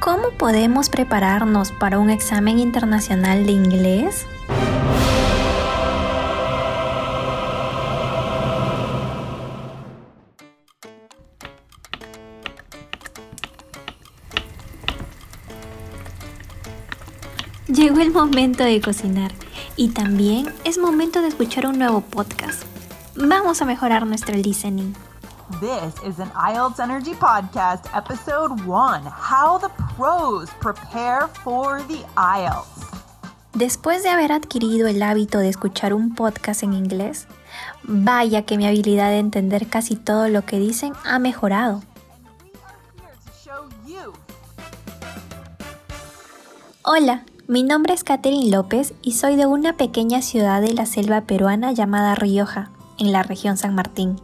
¿Cómo podemos prepararnos para un examen internacional de inglés? Llegó el momento de cocinar y también es momento de escuchar un nuevo podcast. Vamos a mejorar nuestro listening. This is an IELTS Energy Podcast, Episode 1 How the Pros Prepare for the IELTS. Después de haber adquirido el hábito de escuchar un podcast en inglés, vaya que mi habilidad de entender casi todo lo que dicen ha mejorado. Hola, mi nombre es Catherine López y soy de una pequeña ciudad de la selva peruana llamada Rioja, en la región San Martín.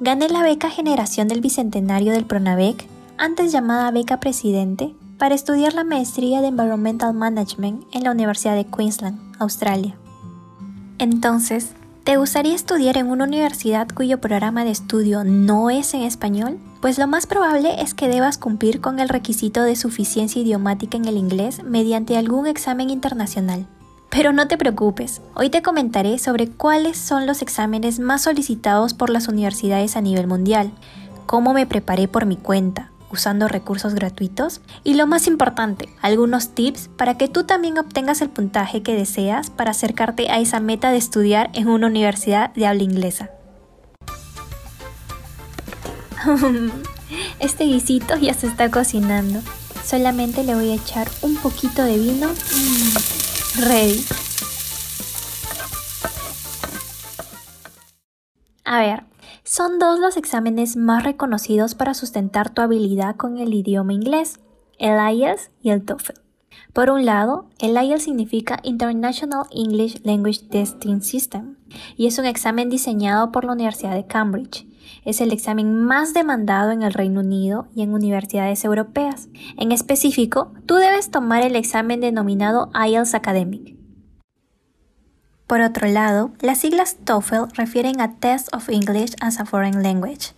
Gané la beca Generación del Bicentenario del Pronavec, antes llamada Beca Presidente, para estudiar la maestría de Environmental Management en la Universidad de Queensland, Australia. Entonces, ¿te gustaría estudiar en una universidad cuyo programa de estudio no es en español? pues lo más probable es que debas cumplir con el requisito de suficiencia idiomática en el inglés mediante algún examen internacional. Pero no te preocupes, hoy te comentaré sobre cuáles son los exámenes más solicitados por las universidades a nivel mundial, cómo me preparé por mi cuenta, usando recursos gratuitos y lo más importante, algunos tips para que tú también obtengas el puntaje que deseas para acercarte a esa meta de estudiar en una universidad de habla inglesa. Este guisito ya se está cocinando. Solamente le voy a echar un poquito de vino. Mm, ready. A ver, son dos los exámenes más reconocidos para sustentar tu habilidad con el idioma inglés, el IELTS y el TOEFL. Por un lado, el IELTS significa International English Language Testing System y es un examen diseñado por la Universidad de Cambridge es el examen más demandado en el Reino Unido y en universidades europeas. En específico, tú debes tomar el examen denominado IELTS Academic. Por otro lado, las siglas TOEFL refieren a Test of English as a Foreign Language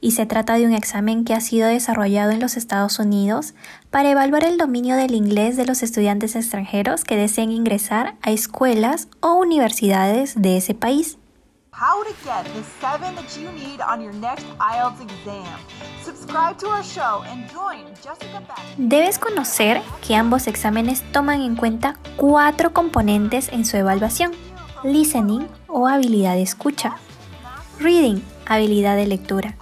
y se trata de un examen que ha sido desarrollado en los Estados Unidos para evaluar el dominio del inglés de los estudiantes extranjeros que deseen ingresar a escuelas o universidades de ese país. How to get the seven that you need on your next IELTS exam. Subscribe to our show and join Jessica Beck. Debes conocer que ambos exámenes toman en cuenta cuatro componentes en su evaluación: listening o habilidad de escucha, reading, habilidad de lectura,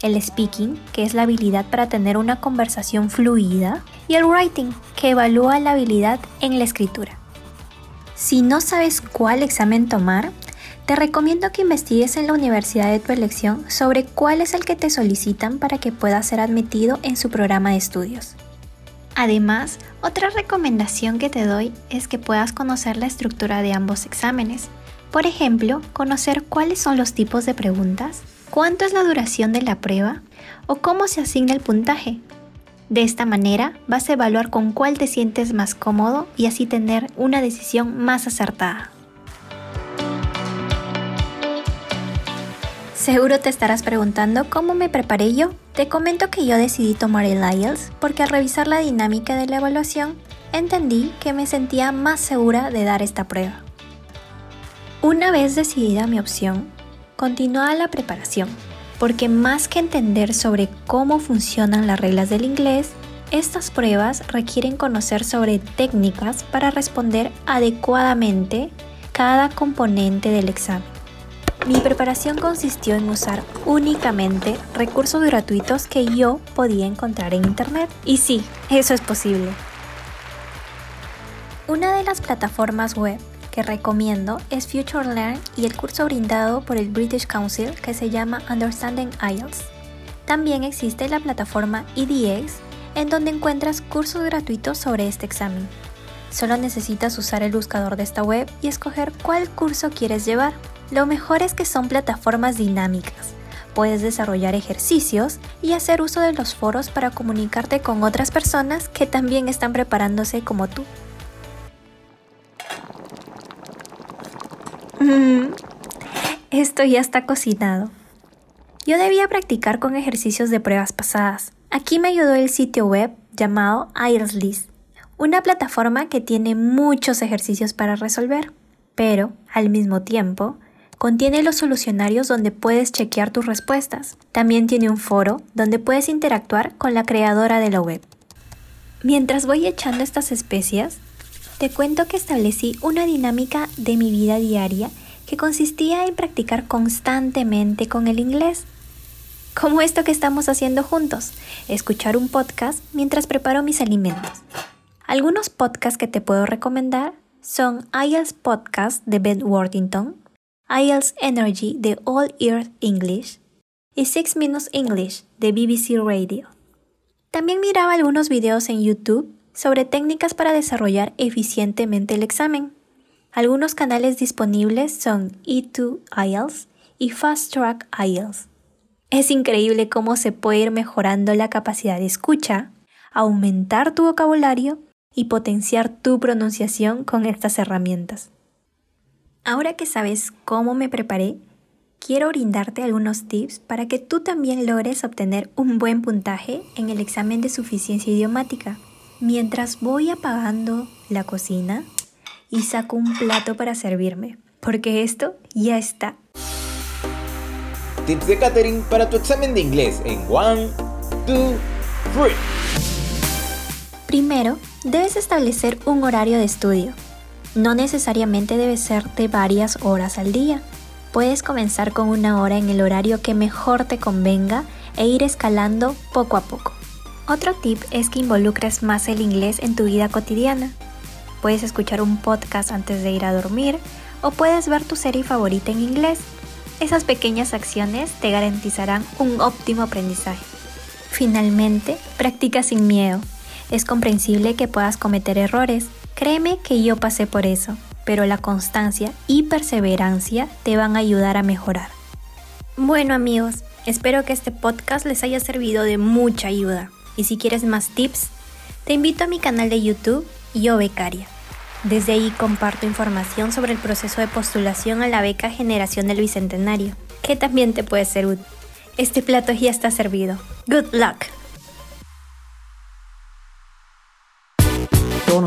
el speaking, que es la habilidad para tener una conversación fluida, y el writing, que evalúa la habilidad en la escritura. Si no sabes cuál examen tomar, te recomiendo que investigues en la universidad de tu elección sobre cuál es el que te solicitan para que puedas ser admitido en su programa de estudios. Además, otra recomendación que te doy es que puedas conocer la estructura de ambos exámenes. Por ejemplo, conocer cuáles son los tipos de preguntas, cuánto es la duración de la prueba o cómo se asigna el puntaje. De esta manera vas a evaluar con cuál te sientes más cómodo y así tener una decisión más acertada. Seguro te estarás preguntando cómo me preparé yo. Te comento que yo decidí tomar el IELTS porque al revisar la dinámica de la evaluación entendí que me sentía más segura de dar esta prueba. Una vez decidida mi opción, continuaba la preparación, porque más que entender sobre cómo funcionan las reglas del inglés, estas pruebas requieren conocer sobre técnicas para responder adecuadamente cada componente del examen. Mi preparación consistió en usar únicamente recursos gratuitos que yo podía encontrar en Internet. Y sí, eso es posible. Una de las plataformas web que recomiendo es FutureLearn y el curso brindado por el British Council que se llama Understanding IELTS. También existe la plataforma EDX en donde encuentras cursos gratuitos sobre este examen. Solo necesitas usar el buscador de esta web y escoger cuál curso quieres llevar. Lo mejor es que son plataformas dinámicas. Puedes desarrollar ejercicios y hacer uso de los foros para comunicarte con otras personas que también están preparándose como tú. Mm, esto ya está cocinado. Yo debía practicar con ejercicios de pruebas pasadas. Aquí me ayudó el sitio web llamado IELTS una plataforma que tiene muchos ejercicios para resolver, pero al mismo tiempo contiene los solucionarios donde puedes chequear tus respuestas. También tiene un foro donde puedes interactuar con la creadora de la web. Mientras voy echando estas especias, te cuento que establecí una dinámica de mi vida diaria que consistía en practicar constantemente con el inglés. Como esto que estamos haciendo juntos, escuchar un podcast mientras preparo mis alimentos. Algunos podcasts que te puedo recomendar son IELTS Podcast de Ben Worthington, IELTS Energy de All Earth English y Six Minutes English de BBC Radio. También miraba algunos videos en YouTube sobre técnicas para desarrollar eficientemente el examen. Algunos canales disponibles son E2 IELTS y Fast Track IELTS. Es increíble cómo se puede ir mejorando la capacidad de escucha, aumentar tu vocabulario y potenciar tu pronunciación con estas herramientas. Ahora que sabes cómo me preparé, quiero brindarte algunos tips para que tú también logres obtener un buen puntaje en el examen de suficiencia idiomática. Mientras voy apagando la cocina y saco un plato para servirme, porque esto ya está. Tips de catering para tu examen de inglés en 1, 2, 3. Primero, debes establecer un horario de estudio. No necesariamente debe ser de varias horas al día. Puedes comenzar con una hora en el horario que mejor te convenga e ir escalando poco a poco. Otro tip es que involucres más el inglés en tu vida cotidiana. Puedes escuchar un podcast antes de ir a dormir o puedes ver tu serie favorita en inglés. Esas pequeñas acciones te garantizarán un óptimo aprendizaje. Finalmente, practica sin miedo. Es comprensible que puedas cometer errores. Créeme que yo pasé por eso, pero la constancia y perseverancia te van a ayudar a mejorar. Bueno amigos, espero que este podcast les haya servido de mucha ayuda. Y si quieres más tips, te invito a mi canal de YouTube, Yo Becaria. Desde ahí comparto información sobre el proceso de postulación a la beca Generación del Bicentenario, que también te puede ser útil. Este plato ya está servido. Good luck.